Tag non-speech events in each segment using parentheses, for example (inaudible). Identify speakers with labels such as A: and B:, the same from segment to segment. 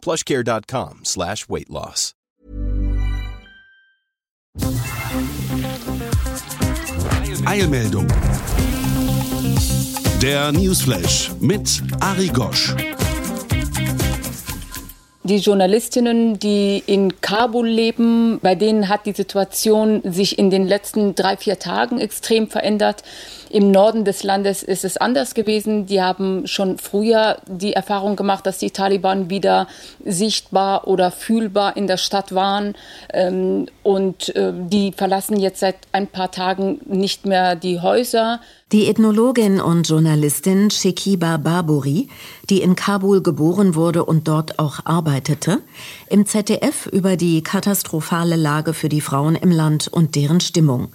A: plushcare.com slash weight loss.
B: Eilmeldung. Der Newsflash mit Ari Gosch.
C: Die Journalistinnen, die in Kabul leben, bei denen hat die Situation sich in den letzten drei, vier Tagen extrem verändert. Im Norden des Landes ist es anders gewesen. Die haben schon früher die Erfahrung gemacht, dass die Taliban wieder sichtbar oder fühlbar in der Stadt waren. Ähm, und äh, die verlassen jetzt seit ein paar Tagen nicht mehr die Häuser.
D: Die Ethnologin und Journalistin Shekiba Barburi, die in Kabul geboren wurde und dort auch arbeitete, im ZDF über die katastrophale Lage für die Frauen im Land und deren Stimmung.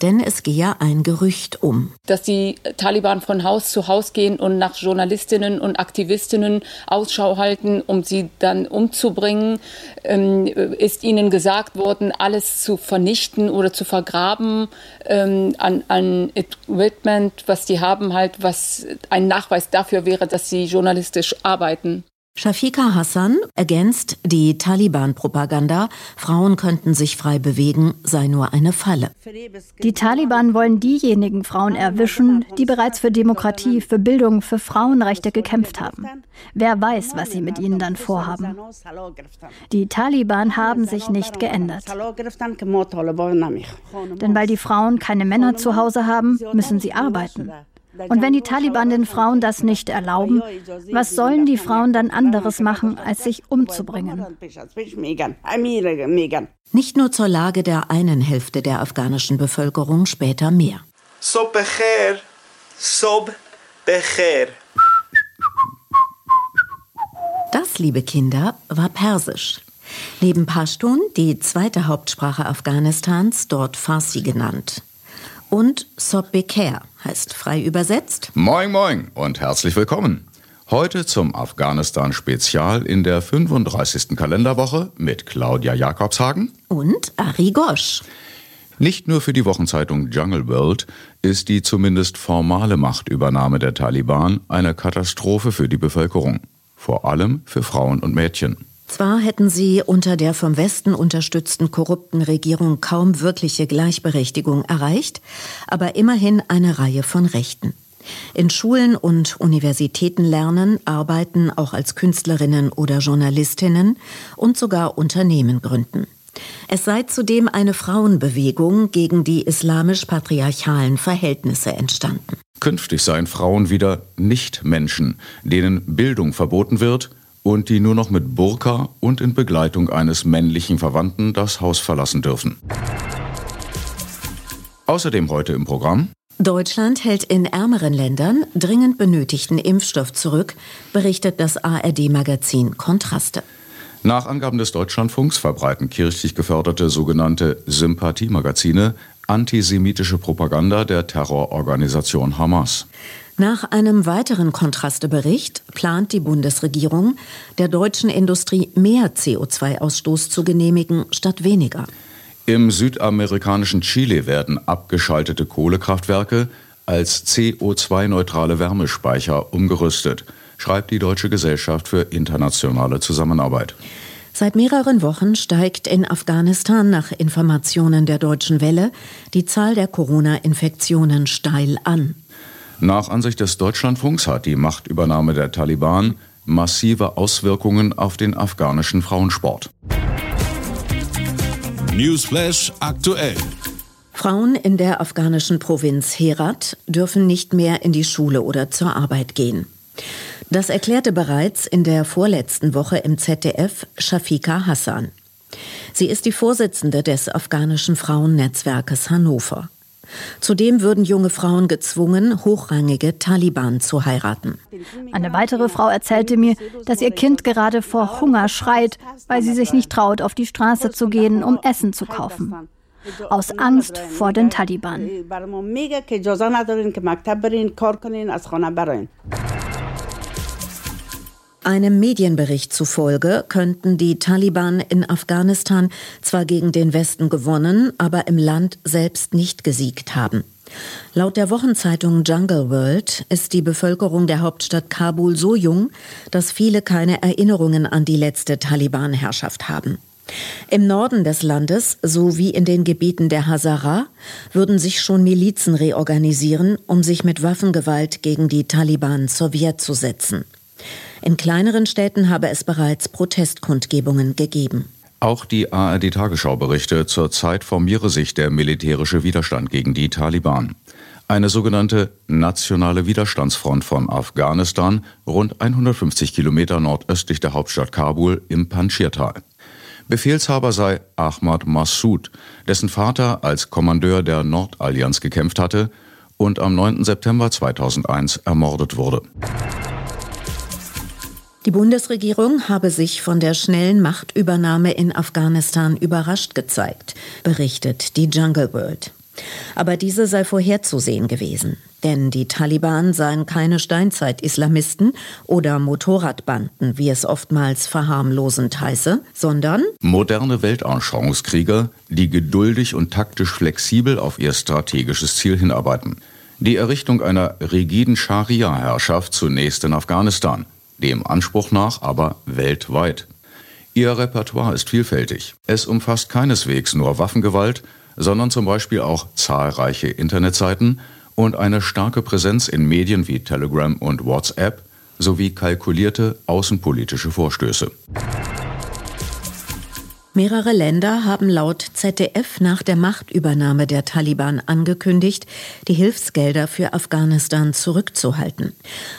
D: Denn es gehe ein Gerücht um.
C: Dass die Taliban von Haus zu Haus gehen und nach Journalistinnen und Aktivistinnen Ausschau halten, um sie dann umzubringen, ähm, ist ihnen gesagt worden, alles zu vernichten oder zu vergraben ähm, an, an Equipment was die haben, halt, was ein Nachweis dafür wäre, dass sie journalistisch arbeiten.
D: Shafika Hassan ergänzt, die Taliban-Propaganda, Frauen könnten sich frei bewegen, sei nur eine Falle.
E: Die Taliban wollen diejenigen Frauen erwischen, die bereits für Demokratie, für Bildung, für Frauenrechte gekämpft haben. Wer weiß, was sie mit ihnen dann vorhaben. Die Taliban haben sich nicht geändert. Denn weil die Frauen keine Männer zu Hause haben, müssen sie arbeiten. Und wenn die Taliban den Frauen das nicht erlauben, was sollen die Frauen dann anderes machen, als sich umzubringen?
D: Nicht nur zur Lage der einen Hälfte der afghanischen Bevölkerung, später mehr. Sob becher, sob becher. Das, liebe Kinder, war Persisch. Neben Pashtun die zweite Hauptsprache Afghanistans, dort Farsi genannt und Sobbeker heißt frei übersetzt.
F: Moin, moin und herzlich willkommen. Heute zum Afghanistan-Spezial in der 35. Kalenderwoche mit Claudia Jakobshagen
D: und Ari Gosch.
F: Nicht nur für die Wochenzeitung Jungle World ist die zumindest formale Machtübernahme der Taliban eine Katastrophe für die Bevölkerung, vor allem für Frauen und Mädchen.
D: Zwar hätten sie unter der vom Westen unterstützten korrupten Regierung kaum wirkliche Gleichberechtigung erreicht, aber immerhin eine Reihe von Rechten. In Schulen und Universitäten lernen, arbeiten auch als Künstlerinnen oder Journalistinnen und sogar Unternehmen gründen. Es sei zudem eine Frauenbewegung gegen die islamisch-patriarchalen Verhältnisse entstanden.
F: Künftig seien Frauen wieder Nicht-Menschen, denen Bildung verboten wird und die nur noch mit Burka und in Begleitung eines männlichen Verwandten das Haus verlassen dürfen. Außerdem heute im Programm
D: Deutschland hält in ärmeren Ländern dringend benötigten Impfstoff zurück, berichtet das ARD-Magazin Kontraste.
F: Nach Angaben des Deutschlandfunks verbreiten kirchlich geförderte sogenannte Sympathiemagazine antisemitische Propaganda der Terrororganisation Hamas.
D: Nach einem weiteren Kontrastebericht plant die Bundesregierung, der deutschen Industrie mehr CO2-Ausstoß zu genehmigen statt weniger.
F: Im südamerikanischen Chile werden abgeschaltete Kohlekraftwerke als CO2-neutrale Wärmespeicher umgerüstet, schreibt die Deutsche Gesellschaft für internationale Zusammenarbeit.
D: Seit mehreren Wochen steigt in Afghanistan nach Informationen der Deutschen Welle die Zahl der Corona-Infektionen steil an.
F: Nach Ansicht des Deutschlandfunks hat die Machtübernahme der Taliban massive Auswirkungen auf den afghanischen Frauensport.
B: Newsflash aktuell.
D: Frauen in der afghanischen Provinz Herat dürfen nicht mehr in die Schule oder zur Arbeit gehen. Das erklärte bereits in der vorletzten Woche im ZDF Shafika Hassan. Sie ist die Vorsitzende des afghanischen Frauennetzwerkes Hannover. Zudem würden junge Frauen gezwungen, hochrangige Taliban zu heiraten.
E: Eine weitere Frau erzählte mir, dass ihr Kind gerade vor Hunger schreit, weil sie sich nicht traut, auf die Straße zu gehen, um Essen zu kaufen. Aus Angst vor den Taliban.
D: Einem Medienbericht zufolge könnten die Taliban in Afghanistan zwar gegen den Westen gewonnen, aber im Land selbst nicht gesiegt haben. Laut der Wochenzeitung Jungle World ist die Bevölkerung der Hauptstadt Kabul so jung, dass viele keine Erinnerungen an die letzte Taliban-Herrschaft haben. Im Norden des Landes sowie in den Gebieten der Hazara würden sich schon Milizen reorganisieren, um sich mit Waffengewalt gegen die Taliban zur Wehr zu setzen. In kleineren Städten habe es bereits Protestkundgebungen gegeben.
F: Auch die ARD-Tagesschau-Berichte zurzeit formiere sich der militärische Widerstand gegen die Taliban. Eine sogenannte nationale Widerstandsfront von Afghanistan, rund 150 Kilometer nordöstlich der Hauptstadt Kabul im Panjshir-Tal. Befehlshaber sei Ahmad Massoud, dessen Vater als Kommandeur der Nordallianz gekämpft hatte und am 9. September 2001 ermordet wurde.
D: Die Bundesregierung habe sich von der schnellen Machtübernahme in Afghanistan überrascht gezeigt, berichtet die Jungle World. Aber diese sei vorherzusehen gewesen. Denn die Taliban seien keine Steinzeit-Islamisten oder Motorradbanden, wie es oftmals verharmlosend heiße, sondern
F: moderne Weltanschauungskrieger, die geduldig und taktisch flexibel auf ihr strategisches Ziel hinarbeiten. Die Errichtung einer rigiden Scharia-Herrschaft zunächst in Afghanistan, dem Anspruch nach aber weltweit. Ihr Repertoire ist vielfältig. Es umfasst keineswegs nur Waffengewalt, sondern zum Beispiel auch zahlreiche Internetseiten und eine starke Präsenz in Medien wie Telegram und WhatsApp sowie kalkulierte außenpolitische Vorstöße.
D: Mehrere Länder haben laut ZDF nach der Machtübernahme der Taliban angekündigt, die Hilfsgelder für Afghanistan zurückzuhalten.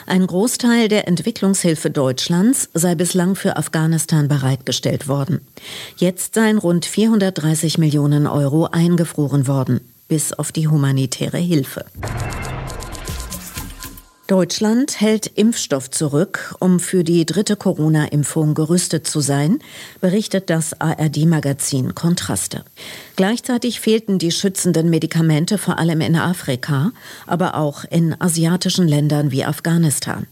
D: Ein Großteil der Entwicklungshilfe Deutschlands sei bislang für Afghanistan bereitgestellt worden. Jetzt seien rund 430 Millionen Euro eingefroren worden, bis auf die humanitäre Hilfe. Deutschland hält Impfstoff zurück, um für die dritte Corona-Impfung gerüstet zu sein, berichtet das ARD-Magazin Kontraste. Gleichzeitig fehlten die schützenden Medikamente vor allem in Afrika, aber auch in asiatischen Ländern wie Afghanistan.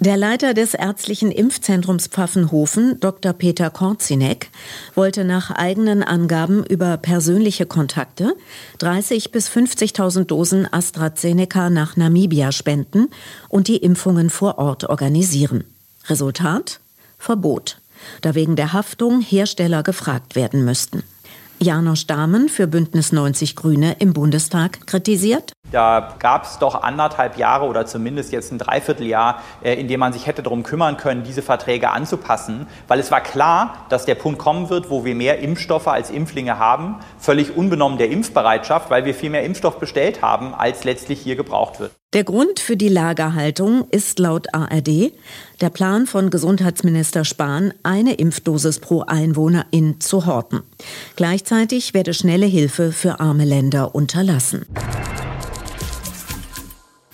D: Der Leiter des ärztlichen Impfzentrums Pfaffenhofen, Dr. Peter Korzinek, wollte nach eigenen Angaben über persönliche Kontakte 30 bis 50.000 Dosen AstraZeneca nach Namibia spenden und die Impfungen vor Ort organisieren. Resultat? Verbot, da wegen der Haftung Hersteller gefragt werden müssten. Janosch Dahmen für Bündnis 90 Grüne im Bundestag kritisiert.
G: Da gab es doch anderthalb Jahre oder zumindest jetzt ein Dreivierteljahr, äh, in dem man sich hätte darum kümmern können, diese Verträge anzupassen, weil es war klar, dass der Punkt kommen wird, wo wir mehr Impfstoffe als Impflinge haben, völlig unbenommen der Impfbereitschaft, weil wir viel mehr Impfstoff bestellt haben, als letztlich hier gebraucht wird.
D: Der Grund für die Lagerhaltung ist laut ARD der Plan von Gesundheitsminister Spahn, eine Impfdosis pro Einwohnerin zu horten. Gleichzeitig werde schnelle Hilfe für arme Länder unterlassen.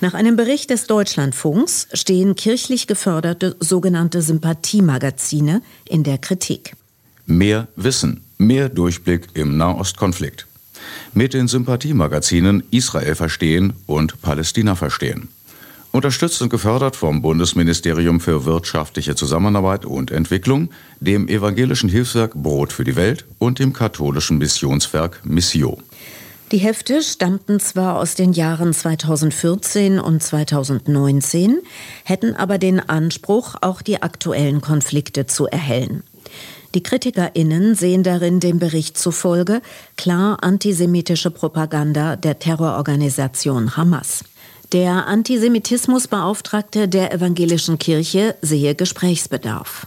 D: Nach einem Bericht des Deutschlandfunks stehen kirchlich geförderte sogenannte Sympathiemagazine in der Kritik.
F: Mehr Wissen, mehr Durchblick im Nahostkonflikt. Mit den Sympathiemagazinen Israel verstehen und Palästina verstehen. Unterstützt und gefördert vom Bundesministerium für wirtschaftliche Zusammenarbeit und Entwicklung, dem evangelischen Hilfswerk Brot für die Welt und dem katholischen Missionswerk Missio.
D: Die Hefte stammten zwar aus den Jahren 2014 und 2019, hätten aber den Anspruch, auch die aktuellen Konflikte zu erhellen. Die KritikerInnen sehen darin dem Bericht zufolge klar antisemitische Propaganda der Terrororganisation Hamas. Der Antisemitismusbeauftragte der evangelischen Kirche sehe Gesprächsbedarf.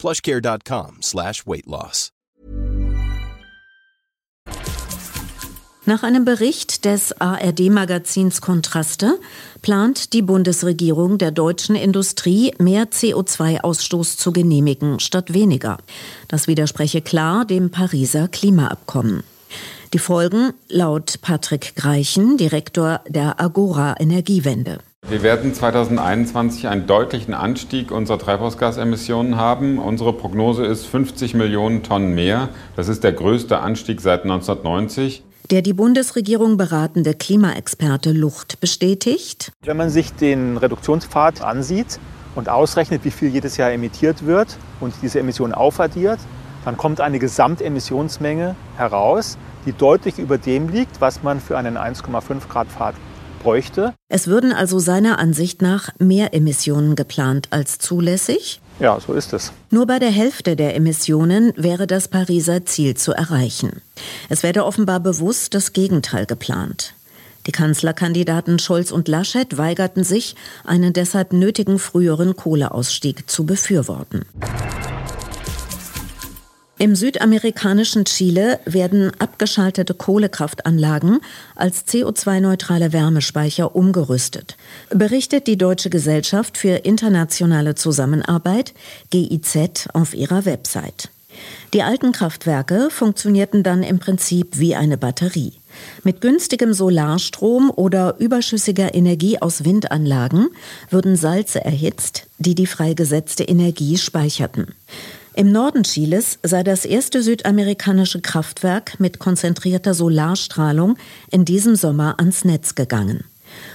A: plushcare.com slash weight loss.
D: Nach einem Bericht des ARD-Magazins Kontraste plant die Bundesregierung der deutschen Industrie, mehr CO2-Ausstoß zu genehmigen statt weniger. Das widerspreche klar dem Pariser Klimaabkommen. Die Folgen laut Patrick Greichen, Direktor der Agora Energiewende.
H: Wir werden 2021 einen deutlichen Anstieg unserer Treibhausgasemissionen haben. Unsere Prognose ist 50 Millionen Tonnen mehr. Das ist der größte Anstieg seit 1990.
D: Der die Bundesregierung beratende Klimaexperte Lucht bestätigt.
I: Wenn man sich den Reduktionspfad ansieht und ausrechnet, wie viel jedes Jahr emittiert wird und diese Emissionen aufaddiert, dann kommt eine Gesamtemissionsmenge heraus, die deutlich über dem liegt, was man für einen 1,5 Grad Pfad bräuchte.
D: Es würden also seiner Ansicht nach mehr Emissionen geplant als zulässig.
I: Ja, so ist es.
D: Nur bei der Hälfte der Emissionen wäre das Pariser Ziel zu erreichen. Es werde offenbar bewusst das Gegenteil geplant. Die Kanzlerkandidaten Scholz und Laschet weigerten sich, einen deshalb nötigen früheren Kohleausstieg zu befürworten. Im südamerikanischen Chile werden abgeschaltete Kohlekraftanlagen als CO2-neutrale Wärmespeicher umgerüstet, berichtet die Deutsche Gesellschaft für internationale Zusammenarbeit GIZ auf ihrer Website. Die alten Kraftwerke funktionierten dann im Prinzip wie eine Batterie. Mit günstigem Solarstrom oder überschüssiger Energie aus Windanlagen würden Salze erhitzt, die die freigesetzte Energie speicherten. Im Norden Chiles sei das erste südamerikanische Kraftwerk mit konzentrierter Solarstrahlung in diesem Sommer ans Netz gegangen.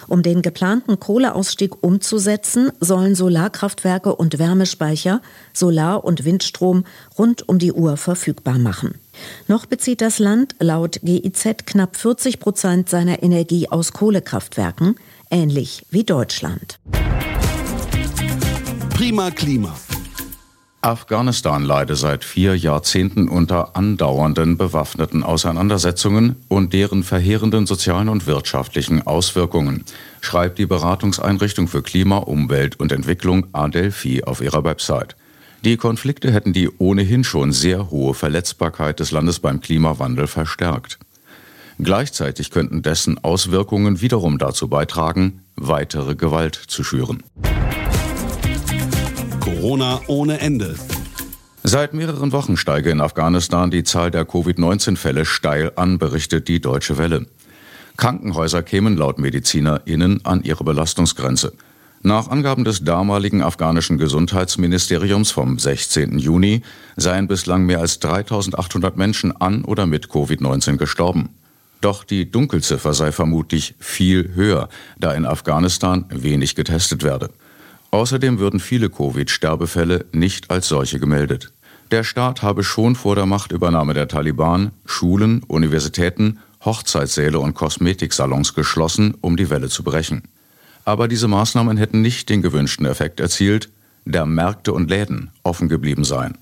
D: Um den geplanten Kohleausstieg umzusetzen, sollen Solarkraftwerke und Wärmespeicher Solar- und Windstrom rund um die Uhr verfügbar machen. Noch bezieht das Land laut GIZ knapp 40 Prozent seiner Energie aus Kohlekraftwerken, ähnlich wie Deutschland.
B: Prima Klima.
F: Afghanistan leide seit vier Jahrzehnten unter andauernden bewaffneten Auseinandersetzungen und deren verheerenden sozialen und wirtschaftlichen Auswirkungen, schreibt die Beratungseinrichtung für Klima, Umwelt und Entwicklung Adelphi auf ihrer Website. Die Konflikte hätten die ohnehin schon sehr hohe Verletzbarkeit des Landes beim Klimawandel verstärkt. Gleichzeitig könnten dessen Auswirkungen wiederum dazu beitragen, weitere Gewalt zu schüren.
B: Corona ohne Ende.
F: Seit mehreren Wochen steige in Afghanistan die Zahl der Covid-19-Fälle steil an, berichtet die Deutsche Welle. Krankenhäuser kämen laut MedizinerInnen an ihre Belastungsgrenze. Nach Angaben des damaligen afghanischen Gesundheitsministeriums vom 16. Juni seien bislang mehr als 3800 Menschen an oder mit Covid-19 gestorben. Doch die Dunkelziffer sei vermutlich viel höher, da in Afghanistan wenig getestet werde. Außerdem würden viele Covid-Sterbefälle nicht als solche gemeldet. Der Staat habe schon vor der Machtübernahme der Taliban Schulen, Universitäten, Hochzeitssäle und Kosmetiksalons geschlossen, um die Welle zu brechen. Aber diese Maßnahmen hätten nicht den gewünschten Effekt erzielt, da Märkte und Läden offen geblieben seien.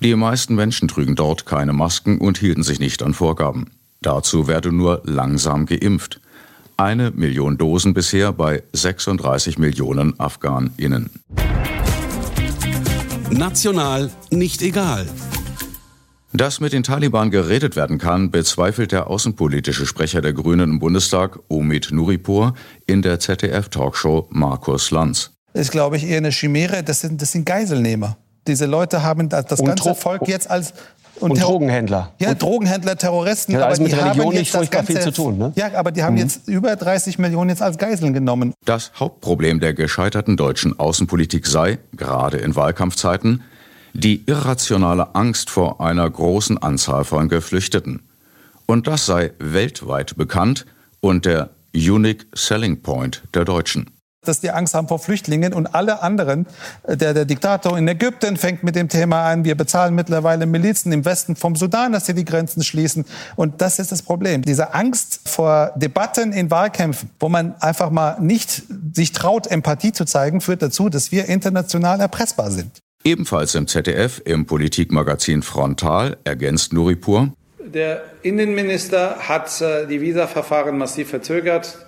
F: Die meisten Menschen trügen dort keine Masken und hielten sich nicht an Vorgaben. Dazu werde nur langsam geimpft. Eine Million Dosen bisher bei 36 Millionen AfghanInnen.
B: National nicht egal.
F: Dass mit den Taliban geredet werden kann, bezweifelt der außenpolitische Sprecher der Grünen im Bundestag, Omid Nuripur, in der ZDF-Talkshow Markus Lanz.
J: Das ist, glaube ich, eher eine Chimäre. Das sind, das sind Geiselnehmer. Diese Leute haben das, das ganze Volk jetzt als
K: und, und Drogenhändler.
J: Ja, und Drogenhändler, Terroristen.
K: Ja, also mit Religion nicht furchtbar viel zu tun. Ne?
J: Ja, aber die haben mhm. jetzt über 30 Millionen jetzt als Geiseln genommen.
F: Das Hauptproblem der gescheiterten deutschen Außenpolitik sei, gerade in Wahlkampfzeiten, die irrationale Angst vor einer großen Anzahl von Geflüchteten. Und das sei weltweit bekannt und der Unique Selling Point der Deutschen
J: dass die Angst haben vor Flüchtlingen und alle anderen. Äh, der, der Diktator in Ägypten fängt mit dem Thema an, wir bezahlen mittlerweile Milizen im Westen vom Sudan, dass sie die Grenzen schließen. Und das ist das Problem. Diese Angst vor Debatten in Wahlkämpfen, wo man einfach mal nicht sich traut, Empathie zu zeigen, führt dazu, dass wir international erpressbar sind.
F: Ebenfalls im ZDF im Politikmagazin Frontal ergänzt Nuripur.
J: Der Innenminister hat äh, die Visaverfahren massiv verzögert.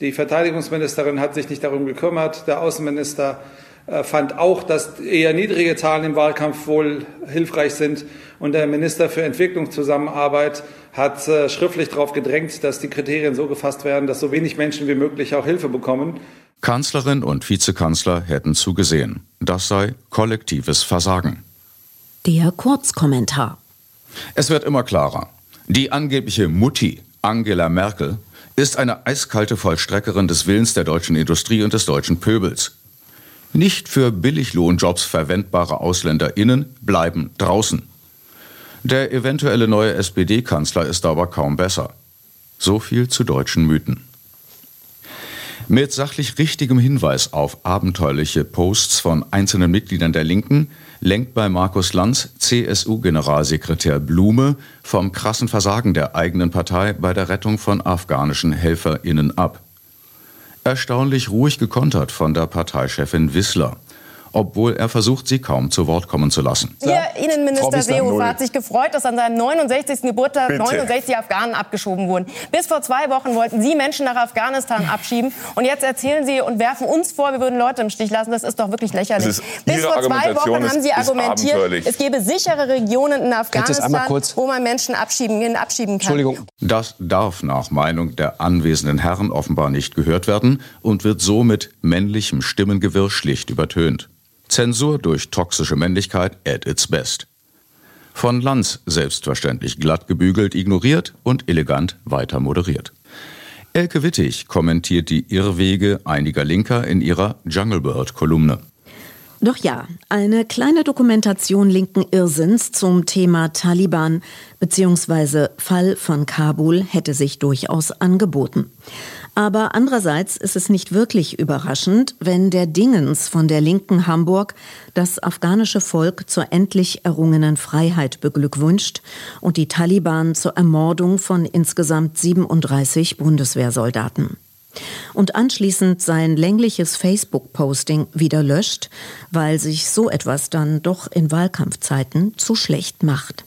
J: Die Verteidigungsministerin hat sich nicht darum gekümmert. Der Außenminister äh, fand auch, dass eher niedrige Zahlen im Wahlkampf wohl hilfreich sind. Und der Minister für Entwicklungszusammenarbeit hat äh, schriftlich darauf gedrängt, dass die Kriterien so gefasst werden, dass so wenig Menschen wie möglich auch Hilfe bekommen.
F: Kanzlerin und Vizekanzler hätten zugesehen. Das sei kollektives Versagen.
D: Der Kurzkommentar.
F: Es wird immer klarer. Die angebliche Mutti Angela Merkel ist eine eiskalte Vollstreckerin des Willens der deutschen Industrie und des deutschen Pöbels. Nicht für Billiglohnjobs verwendbare AusländerInnen bleiben draußen. Der eventuelle neue SPD-Kanzler ist aber kaum besser. So viel zu deutschen Mythen. Mit sachlich richtigem Hinweis auf abenteuerliche Posts von einzelnen Mitgliedern der Linken lenkt bei Markus Lanz CSU-Generalsekretär Blume vom krassen Versagen der eigenen Partei bei der Rettung von afghanischen HelferInnen ab. Erstaunlich ruhig gekontert von der Parteichefin Wissler obwohl er versucht, sie kaum zu Wort kommen zu lassen.
L: Ihr Innenminister Seehofer hat sich gefreut, dass an seinem 69. Geburtstag Bitte. 69 Afghanen abgeschoben wurden. Bis vor zwei Wochen wollten Sie Menschen nach Afghanistan (laughs) abschieben. Und jetzt erzählen Sie und werfen uns vor, wir würden Leute im Stich lassen. Das ist doch wirklich lächerlich. Bis vor zwei Wochen haben Sie argumentiert, es gebe sichere Regionen in Afghanistan, wo man Menschen abschieben, abschieben kann. Entschuldigung.
F: Das darf nach Meinung der anwesenden Herren offenbar nicht gehört werden und wird so mit männlichem Stimmengewirr schlicht übertönt. Zensur durch toxische Männlichkeit at its best. Von Lanz selbstverständlich glatt gebügelt, ignoriert und elegant weiter moderiert. Elke Wittig kommentiert die Irrwege einiger Linker in ihrer Junglebird-Kolumne.
D: Doch ja, eine kleine Dokumentation linken Irrsinns zum Thema Taliban bzw. Fall von Kabul hätte sich durchaus angeboten. Aber andererseits ist es nicht wirklich überraschend, wenn der Dingens von der linken Hamburg das afghanische Volk zur endlich errungenen Freiheit beglückwünscht und die Taliban zur Ermordung von insgesamt 37 Bundeswehrsoldaten. Und anschließend sein längliches Facebook-Posting wieder löscht, weil sich so etwas dann doch in Wahlkampfzeiten zu schlecht macht.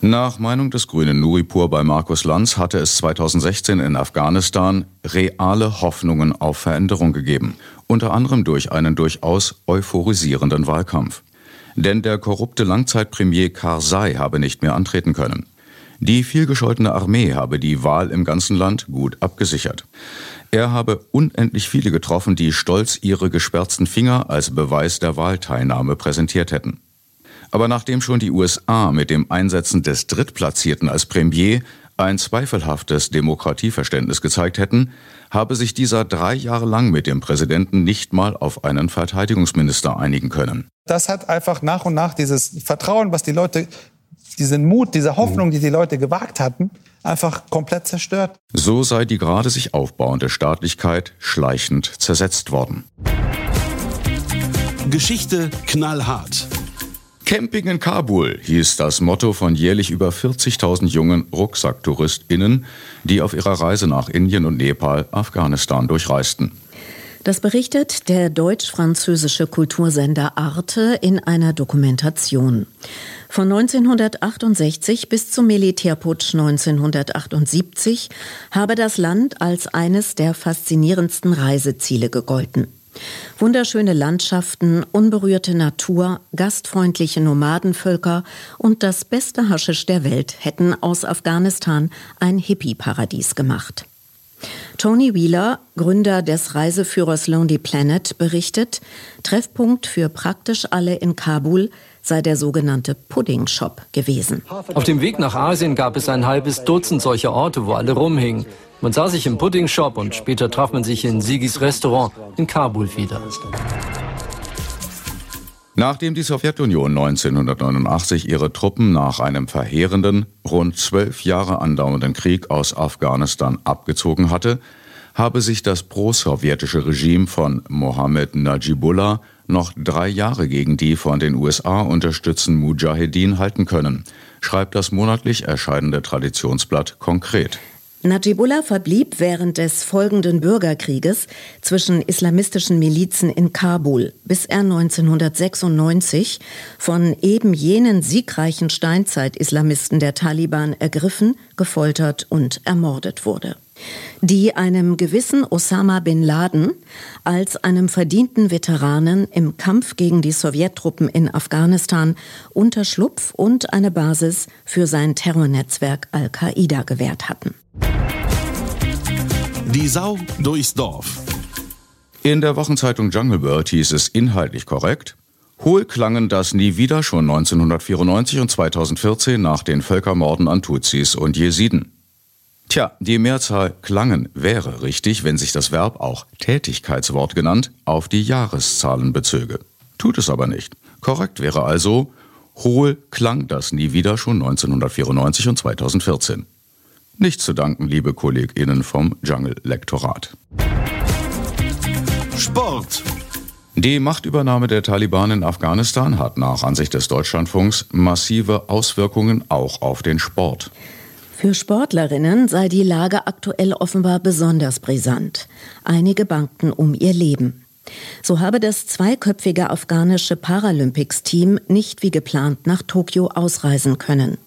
F: Nach Meinung des grünen Nuripur bei Markus Lanz hatte es 2016 in Afghanistan reale Hoffnungen auf Veränderung gegeben, unter anderem durch einen durchaus euphorisierenden Wahlkampf. Denn der korrupte Langzeitpremier Karzai habe nicht mehr antreten können. Die vielgescholtene Armee habe die Wahl im ganzen Land gut abgesichert. Er habe unendlich viele getroffen, die stolz ihre gesperzten Finger als Beweis der Wahlteilnahme präsentiert hätten. Aber nachdem schon die USA mit dem Einsetzen des Drittplatzierten als Premier ein zweifelhaftes Demokratieverständnis gezeigt hätten, habe sich dieser drei Jahre lang mit dem Präsidenten nicht mal auf einen Verteidigungsminister einigen können.
J: Das hat einfach nach und nach dieses Vertrauen, was die Leute, diesen Mut, diese Hoffnung, die die Leute gewagt hatten, einfach komplett zerstört.
F: So sei die gerade sich aufbauende Staatlichkeit schleichend zersetzt worden.
B: Geschichte knallhart.
F: Camping in Kabul hieß das Motto von jährlich über 40.000 jungen RucksacktouristInnen, die auf ihrer Reise nach Indien und Nepal Afghanistan durchreisten.
D: Das berichtet der deutsch-französische Kultursender Arte in einer Dokumentation. Von 1968 bis zum Militärputsch 1978 habe das Land als eines der faszinierendsten Reiseziele gegolten. Wunderschöne Landschaften, unberührte Natur, gastfreundliche Nomadenvölker und das beste Haschisch der Welt hätten aus Afghanistan ein Hippie-Paradies gemacht. Tony Wheeler, Gründer des Reiseführers Lonely Planet, berichtet, Treffpunkt für praktisch alle in Kabul sei der sogenannte Pudding Shop gewesen.
M: Auf dem Weg nach Asien gab es ein halbes Dutzend solcher Orte, wo alle rumhingen. Man sah sich im Pudding Shop und später traf man sich in Sigis Restaurant in Kabul wieder.
F: Nachdem die Sowjetunion 1989 ihre Truppen nach einem verheerenden, rund zwölf Jahre andauernden Krieg aus Afghanistan abgezogen hatte, habe sich das pro-sowjetische Regime von Mohammed Najibullah noch drei Jahre gegen die von den USA unterstützten Mujahedin halten können, schreibt das monatlich erscheinende Traditionsblatt konkret.
D: Najibullah verblieb während des folgenden Bürgerkrieges zwischen islamistischen Milizen in Kabul, bis er 1996 von eben jenen siegreichen Steinzeit-Islamisten der Taliban ergriffen, gefoltert und ermordet wurde die einem gewissen Osama bin Laden als einem verdienten Veteranen im Kampf gegen die Sowjettruppen in Afghanistan Unterschlupf und eine Basis für sein Terrornetzwerk Al-Qaida gewährt hatten.
B: Die Sau durchs Dorf.
F: In der Wochenzeitung Jungle Bird hieß es inhaltlich korrekt, Hohl klangen das nie wieder schon 1994 und 2014 nach den Völkermorden an Tutsis und Jesiden. Tja, die Mehrzahl klangen wäre richtig, wenn sich das Verb auch Tätigkeitswort genannt auf die Jahreszahlen bezöge. Tut es aber nicht. Korrekt wäre also, hohl klang das nie wieder schon 1994 und 2014. Nicht zu danken, liebe KollegInnen vom Jungle-Lektorat.
B: Sport.
F: Die Machtübernahme der Taliban in Afghanistan hat nach Ansicht des Deutschlandfunks massive Auswirkungen auch auf den Sport.
D: Für Sportlerinnen sei die Lage aktuell offenbar besonders brisant. Einige bangten um ihr Leben. So habe das zweiköpfige afghanische Paralympics-Team nicht wie geplant nach Tokio ausreisen können.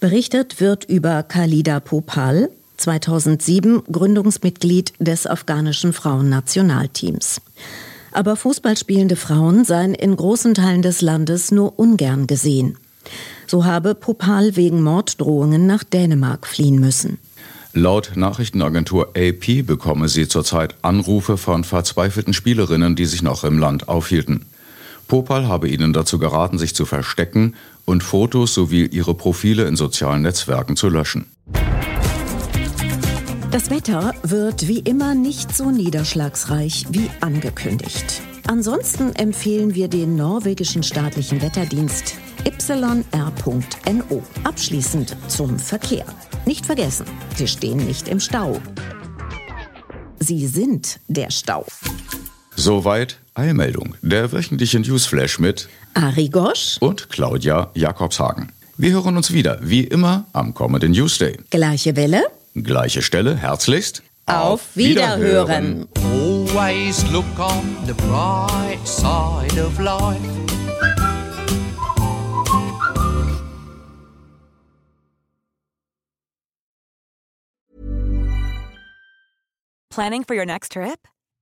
D: Berichtet wird über Khalida Popal, 2007 Gründungsmitglied des afghanischen Frauennationalteams. Aber Fußballspielende Frauen seien in großen Teilen des Landes nur ungern gesehen. So habe Popal wegen Morddrohungen nach Dänemark fliehen müssen.
F: Laut Nachrichtenagentur AP bekomme sie zurzeit Anrufe von verzweifelten Spielerinnen, die sich noch im Land aufhielten. Popal habe ihnen dazu geraten, sich zu verstecken und Fotos sowie ihre Profile in sozialen Netzwerken zu löschen.
D: Das Wetter wird wie immer nicht so niederschlagsreich wie angekündigt. Ansonsten empfehlen wir den norwegischen staatlichen Wetterdienst yr.no. Abschließend zum Verkehr. Nicht vergessen, Sie stehen nicht im Stau. Sie sind der Stau.
F: Soweit Eilmeldung, der wöchentliche Newsflash mit
D: Ari Gosch
F: und Claudia Jakobshagen. Wir hören uns wieder, wie immer, am kommenden Newsday.
D: Gleiche Welle,
F: gleiche Stelle, herzlichst.
D: Auf Wiederhören.
N: Always look on the bright side of life.
O: Planning for your next trip?